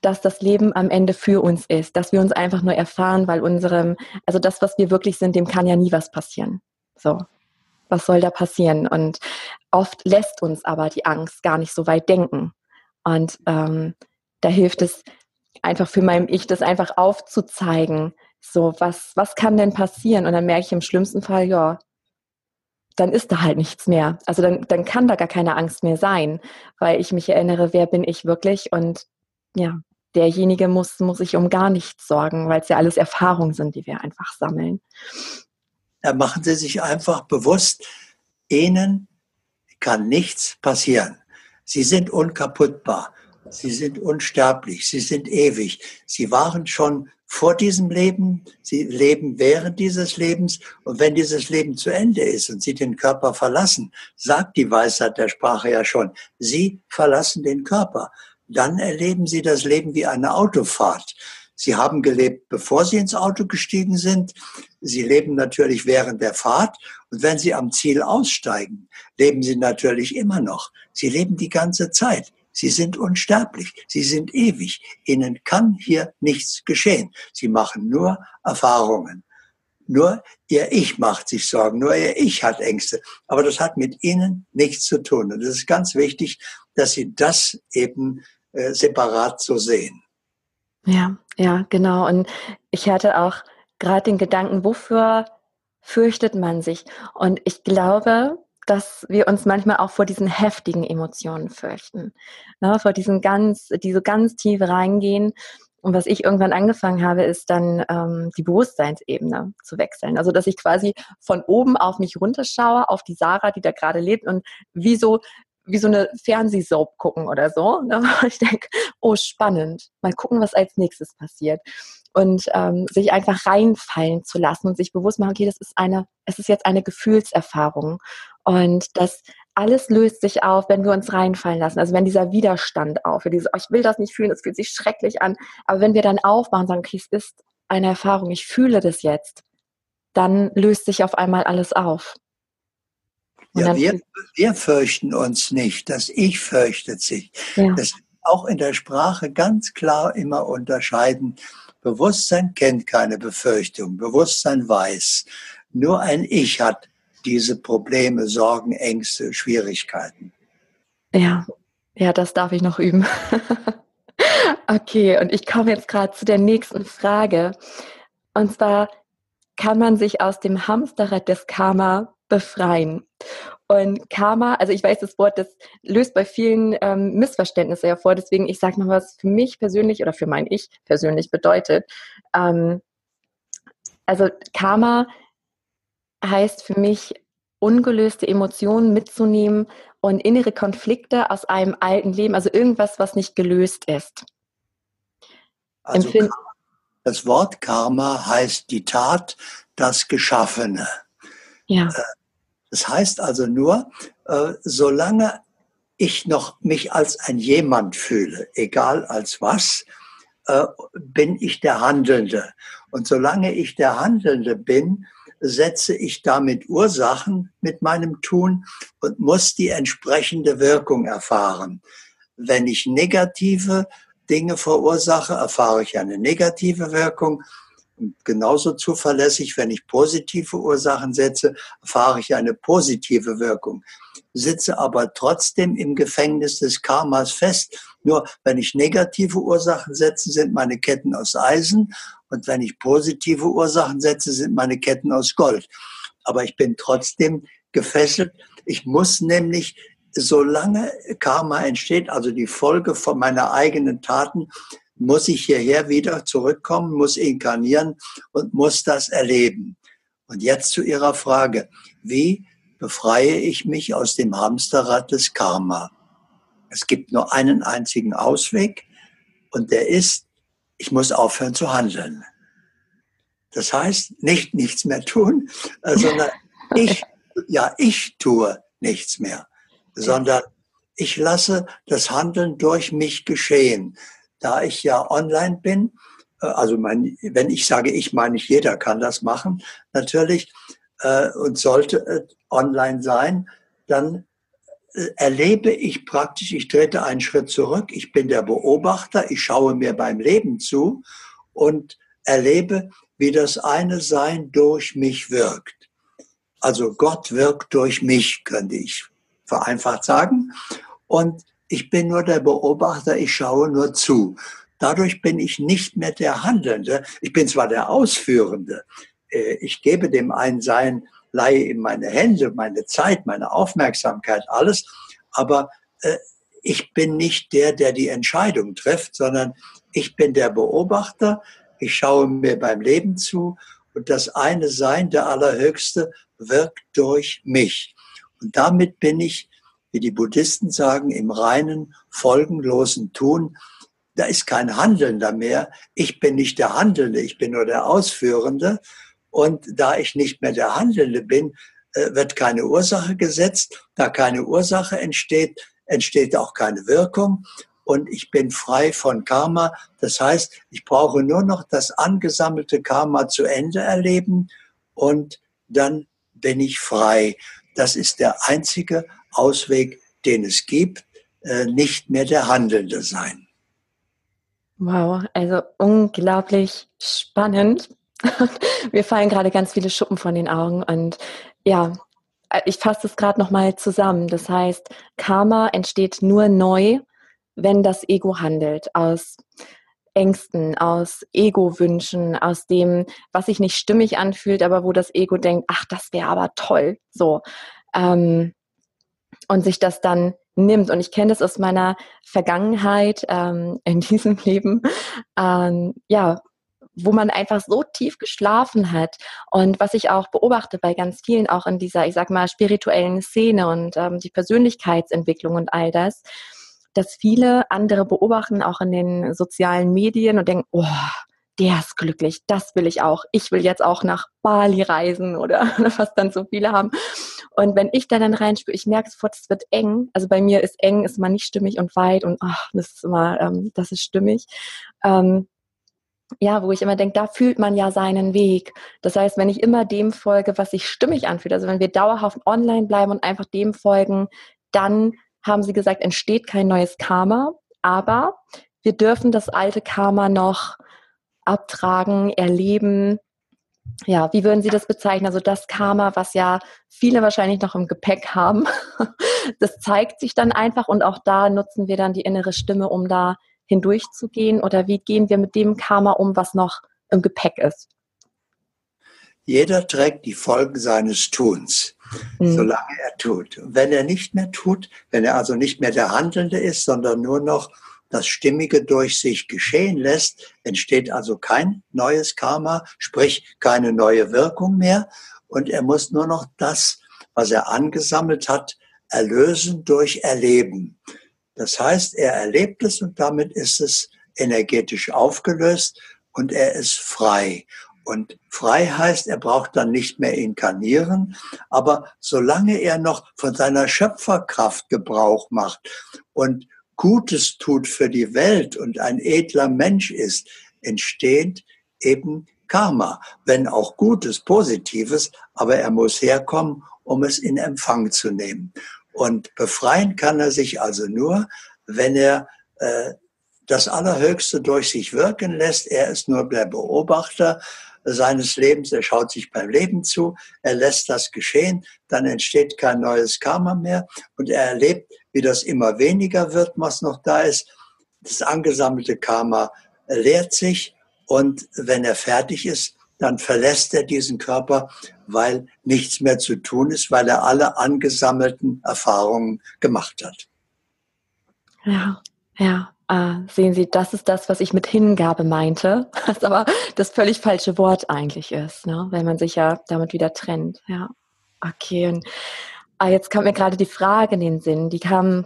dass das Leben am Ende für uns ist, dass wir uns einfach nur erfahren, weil unserem, also das, was wir wirklich sind, dem kann ja nie was passieren. So was soll da passieren? Und oft lässt uns aber die Angst gar nicht so weit denken. Und ähm, da hilft es einfach für mein Ich, das einfach aufzuzeigen. So, was, was kann denn passieren? Und dann merke ich im schlimmsten Fall, ja, dann ist da halt nichts mehr. Also dann, dann kann da gar keine Angst mehr sein, weil ich mich erinnere, wer bin ich wirklich? Und ja, derjenige muss, muss sich um gar nichts sorgen, weil es ja alles Erfahrungen sind, die wir einfach sammeln. Da machen Sie sich einfach bewusst, Ihnen kann nichts passieren. Sie sind unkaputtbar. Sie sind unsterblich. Sie sind ewig. Sie waren schon vor diesem Leben. Sie leben während dieses Lebens. Und wenn dieses Leben zu Ende ist und Sie den Körper verlassen, sagt die Weisheit der Sprache ja schon, Sie verlassen den Körper. Dann erleben Sie das Leben wie eine Autofahrt. Sie haben gelebt, bevor Sie ins Auto gestiegen sind. Sie leben natürlich während der Fahrt. Und wenn Sie am Ziel aussteigen, leben Sie natürlich immer noch. Sie leben die ganze Zeit. Sie sind unsterblich. Sie sind ewig. Ihnen kann hier nichts geschehen. Sie machen nur Erfahrungen. Nur Ihr Ich macht sich Sorgen. Nur Ihr Ich hat Ängste. Aber das hat mit Ihnen nichts zu tun. Und es ist ganz wichtig, dass Sie das eben äh, separat so sehen. Ja, ja, genau. Und ich hatte auch gerade den Gedanken, wofür fürchtet man sich? Und ich glaube, dass wir uns manchmal auch vor diesen heftigen Emotionen fürchten. Ne, vor diesen ganz, die so ganz tief reingehen. Und was ich irgendwann angefangen habe, ist dann ähm, die Bewusstseinsebene zu wechseln. Also dass ich quasi von oben auf mich runterschaue, auf die Sarah, die da gerade lebt und wie so wie so eine Fernsehsoap gucken oder so. Ne? Ich denke, oh, spannend. Mal gucken, was als nächstes passiert. Und ähm, sich einfach reinfallen zu lassen und sich bewusst machen, okay, das ist eine, es ist jetzt eine Gefühlserfahrung. Und das alles löst sich auf, wenn wir uns reinfallen lassen. Also wenn dieser Widerstand aufhört, dieses, oh, ich will das nicht fühlen, es fühlt sich schrecklich an. Aber wenn wir dann aufmachen und sagen, okay, es ist eine Erfahrung, ich fühle das jetzt, dann löst sich auf einmal alles auf. Ja, wir, wir fürchten uns nicht, das Ich fürchtet sich. Ja. Das auch in der Sprache ganz klar immer unterscheiden. Bewusstsein kennt keine Befürchtung. Bewusstsein weiß. Nur ein Ich hat diese Probleme, Sorgen, Ängste, Schwierigkeiten. Ja, ja, das darf ich noch üben. okay, und ich komme jetzt gerade zu der nächsten Frage. Und zwar, kann man sich aus dem Hamsterrad des Karma befreien. Und Karma, also ich weiß, das Wort, das löst bei vielen ähm, Missverständnisse hervor. Deswegen, ich sage mal, was für mich persönlich oder für mein Ich persönlich bedeutet. Ähm, also Karma heißt für mich, ungelöste Emotionen mitzunehmen und innere Konflikte aus einem alten Leben, also irgendwas, was nicht gelöst ist. Also das Wort Karma heißt die Tat, das Geschaffene. Ja. Äh, das heißt also nur, äh, solange ich noch mich als ein jemand fühle, egal als was, äh, bin ich der Handelnde. Und solange ich der Handelnde bin, setze ich damit Ursachen mit meinem Tun und muss die entsprechende Wirkung erfahren. Wenn ich negative Dinge verursache, erfahre ich eine negative Wirkung. Und genauso zuverlässig, wenn ich positive Ursachen setze, erfahre ich eine positive Wirkung. Sitze aber trotzdem im Gefängnis des Karmas fest. Nur wenn ich negative Ursachen setze, sind meine Ketten aus Eisen. Und wenn ich positive Ursachen setze, sind meine Ketten aus Gold. Aber ich bin trotzdem gefesselt. Ich muss nämlich solange Karma entsteht, also die Folge von meiner eigenen Taten, muss ich hierher wieder zurückkommen, muss inkarnieren und muss das erleben. Und jetzt zu Ihrer Frage, wie befreie ich mich aus dem Hamsterrad des Karma? Es gibt nur einen einzigen Ausweg und der ist, ich muss aufhören zu handeln. Das heißt, nicht nichts mehr tun, äh, sondern ich, ja, ich tue nichts mehr sondern ich lasse das Handeln durch mich geschehen. Da ich ja online bin, äh, also mein, wenn ich sage ich, meine ich, jeder kann das machen, natürlich, äh, und sollte online sein, dann äh, erlebe ich praktisch, ich trete einen Schritt zurück, ich bin der Beobachter, ich schaue mir beim Leben zu und erlebe, wie das eine Sein durch mich wirkt. Also Gott wirkt durch mich, könnte ich vereinfacht sagen. Und ich bin nur der Beobachter, ich schaue nur zu. Dadurch bin ich nicht mehr der Handelnde. Ich bin zwar der Ausführende. Äh, ich gebe dem einen sein, leihe ihm meine Hände, meine Zeit, meine Aufmerksamkeit, alles. Aber äh, ich bin nicht der, der die Entscheidung trifft, sondern ich bin der Beobachter. Ich schaue mir beim Leben zu und das eine Sein, der Allerhöchste, wirkt durch mich. Und damit bin ich, wie die Buddhisten sagen, im reinen, folgenlosen Tun. Da ist kein Handelnder mehr. Ich bin nicht der Handelnde, ich bin nur der Ausführende. Und da ich nicht mehr der Handelnde bin, äh, wird keine Ursache gesetzt. Da keine Ursache entsteht, entsteht auch keine Wirkung. Und ich bin frei von Karma. Das heißt, ich brauche nur noch das angesammelte Karma zu Ende erleben und dann bin ich frei das ist der einzige Ausweg, den es gibt, äh, nicht mehr der Handelnde sein. Wow, also unglaublich spannend. Mir fallen gerade ganz viele Schuppen von den Augen und ja, ich fasse es gerade nochmal zusammen. Das heißt, Karma entsteht nur neu, wenn das Ego handelt, aus Ängsten, aus Ego-Wünschen, aus dem, was sich nicht stimmig anfühlt, aber wo das Ego denkt, ach, das wäre aber toll, so. Ähm, und sich das dann nimmt. Und ich kenne das aus meiner Vergangenheit ähm, in diesem Leben, ähm, ja, wo man einfach so tief geschlafen hat. Und was ich auch beobachte bei ganz vielen, auch in dieser, ich sag mal, spirituellen Szene und ähm, die Persönlichkeitsentwicklung und all das, dass viele andere beobachten, auch in den sozialen Medien und denken, oh, der ist glücklich, das will ich auch. Ich will jetzt auch nach Bali reisen oder was dann so viele haben. Und wenn ich da dann reinspüre, ich merke sofort, es wird eng. Also bei mir ist eng, ist mal nicht stimmig und weit und ach, das ist immer, ähm, das ist stimmig. Ähm, ja, wo ich immer denke, da fühlt man ja seinen Weg. Das heißt, wenn ich immer dem folge, was sich stimmig anfühlt, also wenn wir dauerhaft online bleiben und einfach dem folgen, dann haben sie gesagt, entsteht kein neues Karma, aber wir dürfen das alte Karma noch abtragen, erleben. Ja, wie würden Sie das bezeichnen? Also das Karma, was ja viele wahrscheinlich noch im Gepäck haben, das zeigt sich dann einfach und auch da nutzen wir dann die innere Stimme, um da hindurchzugehen oder wie gehen wir mit dem Karma um, was noch im Gepäck ist? Jeder trägt die Folgen seines Tuns, mhm. solange er tut. Und wenn er nicht mehr tut, wenn er also nicht mehr der Handelnde ist, sondern nur noch das Stimmige durch sich geschehen lässt, entsteht also kein neues Karma, sprich keine neue Wirkung mehr. Und er muss nur noch das, was er angesammelt hat, erlösen durch Erleben. Das heißt, er erlebt es und damit ist es energetisch aufgelöst und er ist frei. Und frei heißt, er braucht dann nicht mehr inkarnieren, aber solange er noch von seiner Schöpferkraft Gebrauch macht und Gutes tut für die Welt und ein edler Mensch ist, entsteht eben Karma, wenn auch Gutes, Positives, aber er muss herkommen, um es in Empfang zu nehmen. Und befreien kann er sich also nur, wenn er äh, das Allerhöchste durch sich wirken lässt. Er ist nur der Beobachter seines Lebens. Er schaut sich beim Leben zu. Er lässt das geschehen. Dann entsteht kein neues Karma mehr. Und er erlebt, wie das immer weniger wird, was noch da ist. Das angesammelte Karma leert sich. Und wenn er fertig ist, dann verlässt er diesen Körper, weil nichts mehr zu tun ist, weil er alle angesammelten Erfahrungen gemacht hat. Ja, ja. Ah, sehen Sie, das ist das, was ich mit Hingabe meinte, was aber das völlig falsche Wort eigentlich ist, ne? weil man sich ja damit wieder trennt. Ja, okay. Und ah, jetzt kommt mir gerade die Frage in den Sinn, die kam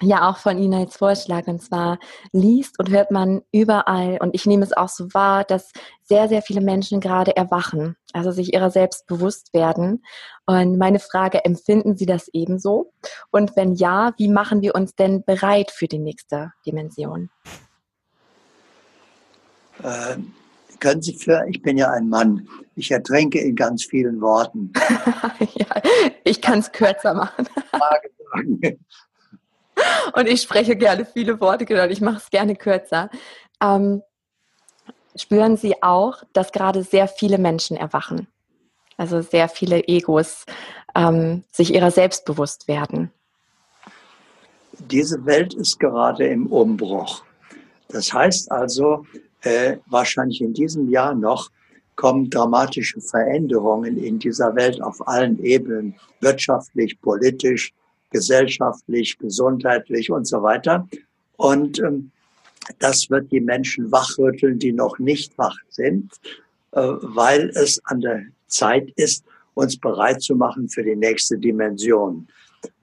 ja auch von Ihnen als Vorschlag. Und zwar liest und hört man überall, und ich nehme es auch so wahr, dass sehr, sehr viele Menschen gerade erwachen, also sich ihrer selbst bewusst werden. Und meine Frage, empfinden Sie das ebenso? Und wenn ja, wie machen wir uns denn bereit für die nächste Dimension? Äh, können Sie für, ich bin ja ein Mann, ich ertränke in ganz vielen Worten. ja, ich kann es kürzer machen. Frage sagen. Und ich spreche gerne viele Worte, genau, ich mache es gerne kürzer. Ähm, spüren Sie auch, dass gerade sehr viele Menschen erwachen? Also sehr viele Egos ähm, sich ihrer selbst bewusst werden. Diese Welt ist gerade im Umbruch. Das heißt also, äh, wahrscheinlich in diesem Jahr noch kommen dramatische Veränderungen in dieser Welt auf allen Ebenen, wirtschaftlich, politisch, gesellschaftlich, gesundheitlich und so weiter. Und ähm, das wird die Menschen wachrütteln, die noch nicht wach sind, äh, weil es an der Zeit ist, uns bereit zu machen für die nächste Dimension.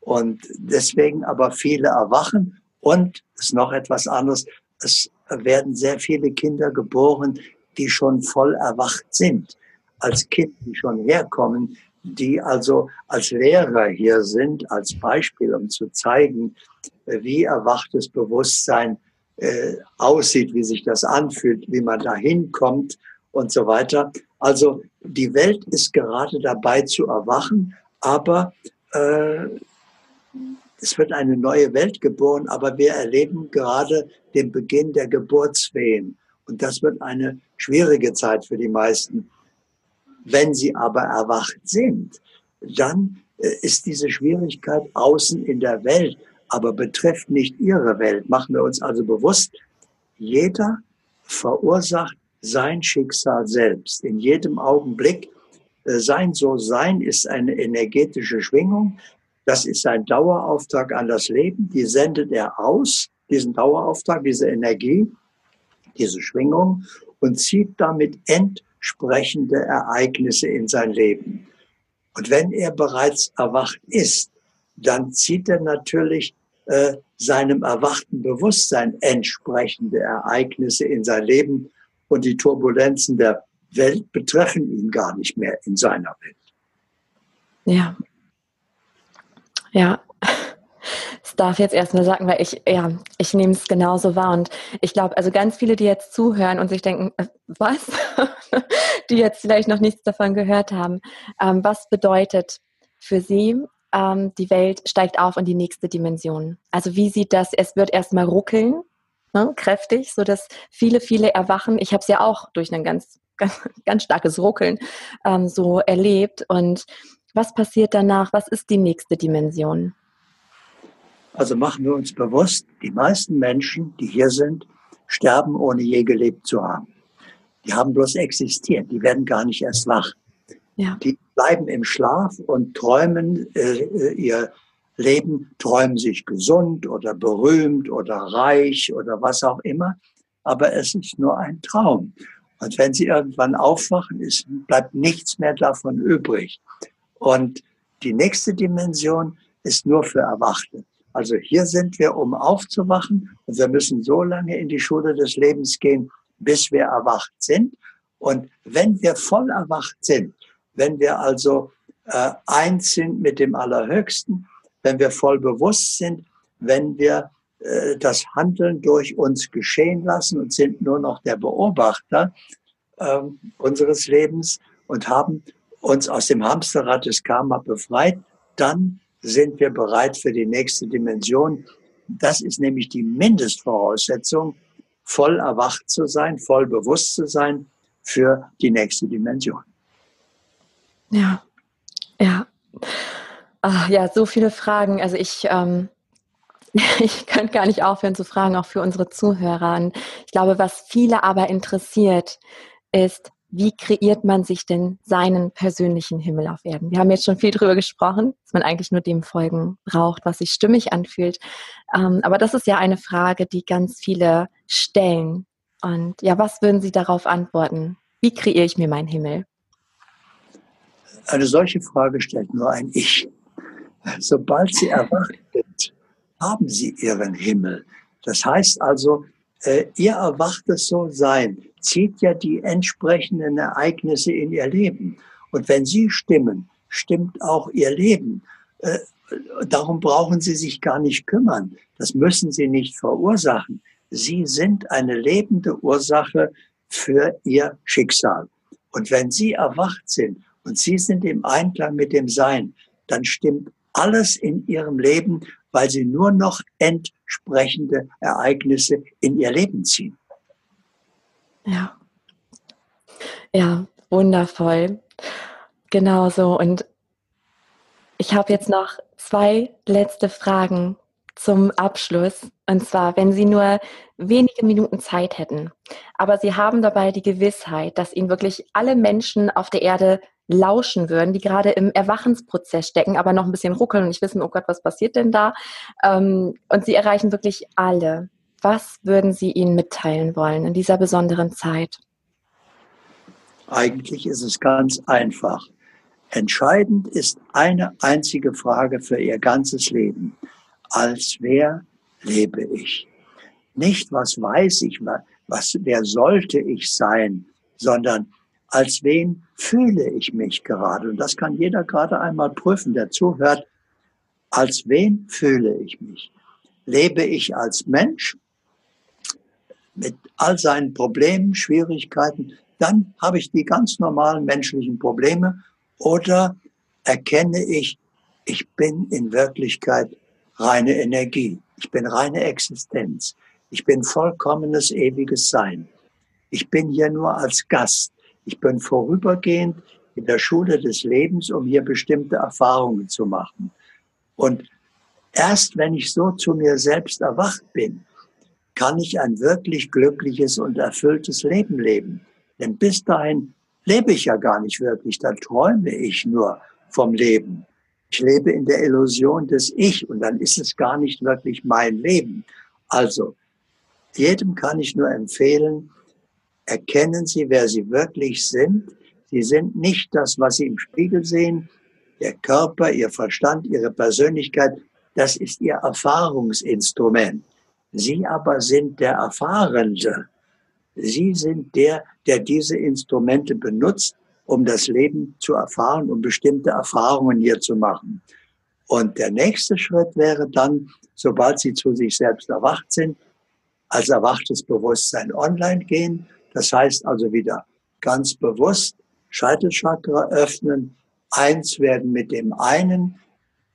Und deswegen aber viele erwachen und es ist noch etwas anderes. Es werden sehr viele Kinder geboren, die schon voll erwacht sind. Als Kind, die schon herkommen, die also als Lehrer hier sind, als Beispiel, um zu zeigen, wie erwachtes Bewusstsein äh, aussieht, wie sich das anfühlt, wie man da hinkommt und so weiter. Also die Welt ist gerade dabei zu erwachen, aber äh, es wird eine neue Welt geboren, aber wir erleben gerade den Beginn der Geburtswehen. Und das wird eine schwierige Zeit für die meisten. Wenn sie aber erwacht sind, dann äh, ist diese Schwierigkeit außen in der Welt, aber betrifft nicht ihre Welt. Machen wir uns also bewusst, jeder verursacht sein Schicksal selbst. In jedem Augenblick. Äh, sein So-Sein ist eine energetische Schwingung. Das ist ein Dauerauftrag an das Leben. Die sendet er aus, diesen Dauerauftrag, diese Energie, diese Schwingung und zieht damit end sprechende Ereignisse in sein Leben. Und wenn er bereits erwacht ist, dann zieht er natürlich äh, seinem erwachten Bewusstsein entsprechende Ereignisse in sein Leben und die Turbulenzen der Welt betreffen ihn gar nicht mehr in seiner Welt. Ja. Ja, darf jetzt erstmal sagen, weil ich, ja, ich nehme es genauso wahr. Und ich glaube, also ganz viele, die jetzt zuhören und sich denken, äh, was? die jetzt vielleicht noch nichts davon gehört haben. Ähm, was bedeutet für sie, ähm, die Welt steigt auf in die nächste Dimension? Also wie sieht das? Es wird erstmal ruckeln, ne, kräftig, sodass viele, viele erwachen. Ich habe es ja auch durch ein ganz, ganz, ganz starkes Ruckeln ähm, so erlebt. Und was passiert danach? Was ist die nächste Dimension? Also machen wir uns bewusst, die meisten Menschen, die hier sind, sterben, ohne je gelebt zu haben. Die haben bloß existiert, die werden gar nicht erst wach. Ja. Die bleiben im Schlaf und träumen äh, ihr Leben, träumen sich gesund oder berühmt oder reich oder was auch immer. Aber es ist nur ein Traum. Und wenn sie irgendwann aufwachen, ist, bleibt nichts mehr davon übrig. Und die nächste Dimension ist nur für Erwachte. Also hier sind wir, um aufzuwachen und wir müssen so lange in die Schule des Lebens gehen, bis wir erwacht sind. Und wenn wir voll erwacht sind, wenn wir also äh, eins sind mit dem Allerhöchsten, wenn wir voll bewusst sind, wenn wir äh, das Handeln durch uns geschehen lassen und sind nur noch der Beobachter äh, unseres Lebens und haben uns aus dem Hamsterrad des Karma befreit, dann sind wir bereit für die nächste Dimension. Das ist nämlich die Mindestvoraussetzung, voll erwacht zu sein, voll bewusst zu sein für die nächste Dimension. Ja, ja. Ach, ja, so viele Fragen. Also ich, ähm, ich könnte gar nicht aufhören zu fragen, auch für unsere Zuhörer. Und ich glaube, was viele aber interessiert, ist, wie kreiert man sich denn seinen persönlichen Himmel auf Erden? Wir haben jetzt schon viel darüber gesprochen, dass man eigentlich nur dem folgen braucht, was sich stimmig anfühlt. Ähm, aber das ist ja eine Frage, die ganz viele stellen. Und ja, was würden Sie darauf antworten? Wie kreiere ich mir meinen Himmel? Eine solche Frage stellt nur ein Ich. Sobald Sie erwacht sind, haben Sie Ihren Himmel. Das heißt also, äh, Ihr erwachtes So-Sein zieht ja die entsprechenden Ereignisse in ihr Leben. Und wenn sie stimmen, stimmt auch ihr Leben. Äh, darum brauchen sie sich gar nicht kümmern. Das müssen sie nicht verursachen. Sie sind eine lebende Ursache für ihr Schicksal. Und wenn sie erwacht sind und sie sind im Einklang mit dem Sein, dann stimmt alles in ihrem Leben, weil sie nur noch entsprechende Ereignisse in ihr Leben ziehen. Ja. Ja, wundervoll. Genau so. Und ich habe jetzt noch zwei letzte Fragen zum Abschluss. Und zwar, wenn Sie nur wenige Minuten Zeit hätten, aber Sie haben dabei die Gewissheit, dass Ihnen wirklich alle Menschen auf der Erde lauschen würden, die gerade im Erwachensprozess stecken, aber noch ein bisschen ruckeln und nicht wissen, oh Gott, was passiert denn da? Ähm, und Sie erreichen wirklich alle. Was würden Sie ihnen mitteilen wollen in dieser besonderen Zeit? Eigentlich ist es ganz einfach. Entscheidend ist eine einzige Frage für Ihr ganzes Leben. Als wer lebe ich? Nicht, was weiß ich, was, wer sollte ich sein, sondern als wen fühle ich mich gerade? Und das kann jeder gerade einmal prüfen, der zuhört. Als wen fühle ich mich? Lebe ich als Mensch mit all seinen Problemen, Schwierigkeiten, dann habe ich die ganz normalen menschlichen Probleme oder erkenne ich, ich bin in Wirklichkeit reine Energie. Ich bin reine Existenz. Ich bin vollkommenes ewiges Sein. Ich bin hier nur als Gast. Ich bin vorübergehend in der Schule des Lebens, um hier bestimmte Erfahrungen zu machen. Und erst wenn ich so zu mir selbst erwacht bin, kann ich ein wirklich glückliches und erfülltes Leben leben. Denn bis dahin lebe ich ja gar nicht wirklich, da träume ich nur vom Leben. Ich lebe in der Illusion des Ich und dann ist es gar nicht wirklich mein Leben. Also, jedem kann ich nur empfehlen, erkennen Sie, wer Sie wirklich sind. Sie sind nicht das, was Sie im Spiegel sehen. Ihr Körper, Ihr Verstand, Ihre Persönlichkeit, das ist Ihr Erfahrungsinstrument. Sie aber sind der Erfahrende. Sie sind der, der diese Instrumente benutzt, um das Leben zu erfahren, um bestimmte Erfahrungen hier zu machen. Und der nächste Schritt wäre dann, sobald Sie zu sich selbst erwacht sind, als erwachtes Bewusstsein online gehen. Das heißt also wieder ganz bewusst Scheitelchakra öffnen, eins werden mit dem einen.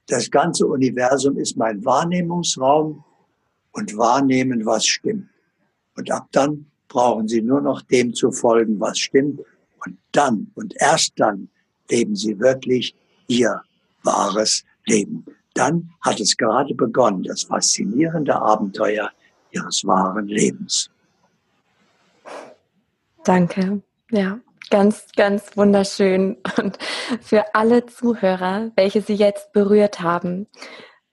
Das ganze Universum ist mein Wahrnehmungsraum und wahrnehmen, was stimmt. Und ab dann brauchen Sie nur noch dem zu folgen, was stimmt. Und dann und erst dann leben Sie wirklich Ihr wahres Leben. Dann hat es gerade begonnen, das faszinierende Abenteuer Ihres wahren Lebens. Danke. Ja, ganz, ganz wunderschön. Und für alle Zuhörer, welche Sie jetzt berührt haben,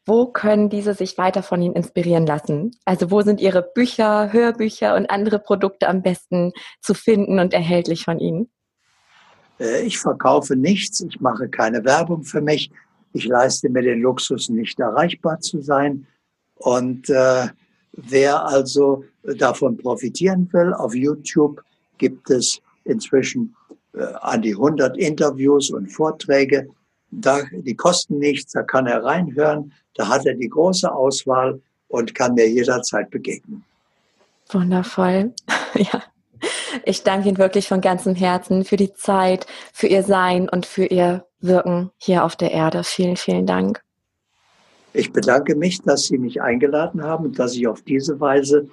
wo können diese sich weiter von Ihnen inspirieren lassen? Also wo sind Ihre Bücher, Hörbücher und andere Produkte am besten zu finden und erhältlich von Ihnen? Äh, ich verkaufe nichts, ich mache keine Werbung für mich, ich leiste mir den Luxus, nicht erreichbar zu sein. Und äh, wer also davon profitieren will, auf YouTube gibt es inzwischen äh, an die 100 Interviews und Vorträge. Da, die kosten nichts, da kann er reinhören, da hat er die große Auswahl und kann mir jederzeit begegnen. Wundervoll. ja. Ich danke Ihnen wirklich von ganzem Herzen für die Zeit, für Ihr Sein und für Ihr Wirken hier auf der Erde. Vielen, vielen Dank. Ich bedanke mich, dass Sie mich eingeladen haben und dass ich auf diese Weise,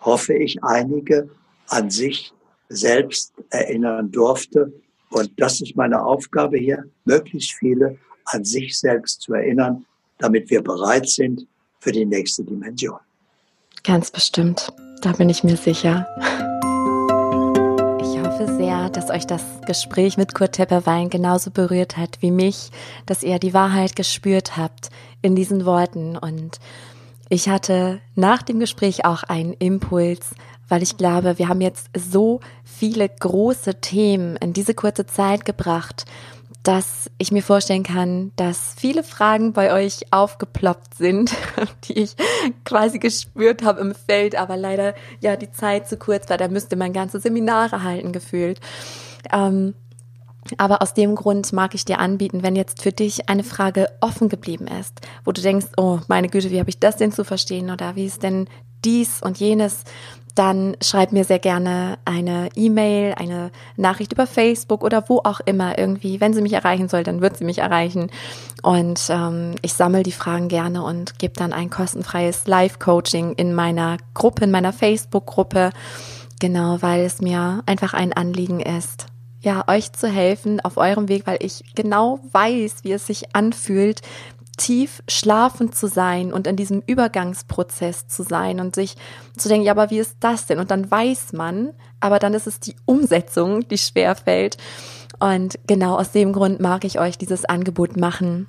hoffe ich, einige an sich selbst erinnern durfte. Und das ist meine Aufgabe hier, möglichst viele an sich selbst zu erinnern, damit wir bereit sind für die nächste Dimension. Ganz bestimmt, da bin ich mir sicher. Ich hoffe sehr, dass euch das Gespräch mit Kurt Tepperwein genauso berührt hat wie mich, dass ihr die Wahrheit gespürt habt, in diesen Worten. Und ich hatte nach dem Gespräch auch einen Impuls, weil ich glaube, wir haben jetzt so viele große Themen in diese kurze Zeit gebracht, dass ich mir vorstellen kann, dass viele Fragen bei euch aufgeploppt sind, die ich quasi gespürt habe im Feld, aber leider ja die Zeit zu kurz war. Da müsste man ganze Seminare halten gefühlt. Ähm, aber aus dem Grund mag ich dir anbieten, wenn jetzt für dich eine Frage offen geblieben ist, wo du denkst, oh meine Güte, wie habe ich das denn zu verstehen oder wie ist denn dies und jenes, dann schreib mir sehr gerne eine E-Mail, eine Nachricht über Facebook oder wo auch immer irgendwie. Wenn sie mich erreichen soll, dann wird sie mich erreichen. Und ähm, ich sammle die Fragen gerne und gebe dann ein kostenfreies Live-Coaching in meiner Gruppe, in meiner Facebook-Gruppe. Genau, weil es mir einfach ein Anliegen ist, ja, euch zu helfen auf eurem Weg, weil ich genau weiß, wie es sich anfühlt, tief schlafen zu sein und in diesem Übergangsprozess zu sein und sich zu denken, ja, aber wie ist das denn? Und dann weiß man, aber dann ist es die Umsetzung, die schwer fällt. Und genau aus dem Grund mag ich euch dieses Angebot machen.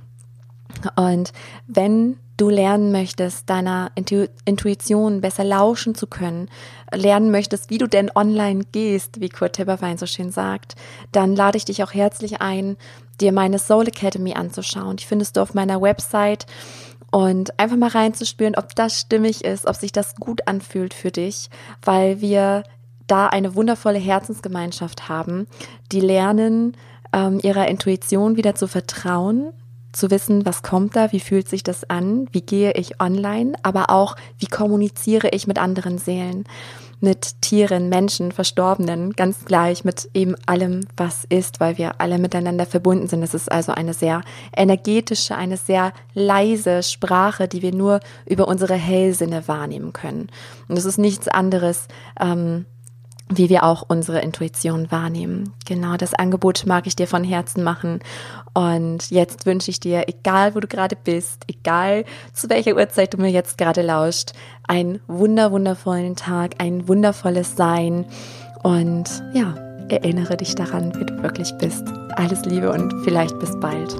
Und wenn du lernen möchtest, deiner Intu Intuition besser lauschen zu können, lernen möchtest, wie du denn online gehst, wie Kurt Tepperwein so schön sagt, dann lade ich dich auch herzlich ein, dir meine Soul Academy anzuschauen. Die findest du auf meiner Website und einfach mal reinzuspüren, ob das stimmig ist, ob sich das gut anfühlt für dich, weil wir da eine wundervolle Herzensgemeinschaft haben, die lernen, ähm, ihrer Intuition wieder zu vertrauen, zu wissen, was kommt da, wie fühlt sich das an, wie gehe ich online, aber auch, wie kommuniziere ich mit anderen Seelen, mit Tieren, Menschen, Verstorbenen, ganz gleich mit eben allem, was ist, weil wir alle miteinander verbunden sind. Es ist also eine sehr energetische, eine sehr leise Sprache, die wir nur über unsere Hellsinne wahrnehmen können. Und es ist nichts anderes, ähm, wie wir auch unsere Intuition wahrnehmen. Genau, das Angebot mag ich dir von Herzen machen. Und jetzt wünsche ich dir, egal wo du gerade bist, egal zu welcher Uhrzeit du mir jetzt gerade lauscht, einen wunder, wundervollen Tag, ein wundervolles Sein. Und ja, erinnere dich daran, wie du wirklich bist. Alles Liebe und vielleicht bis bald.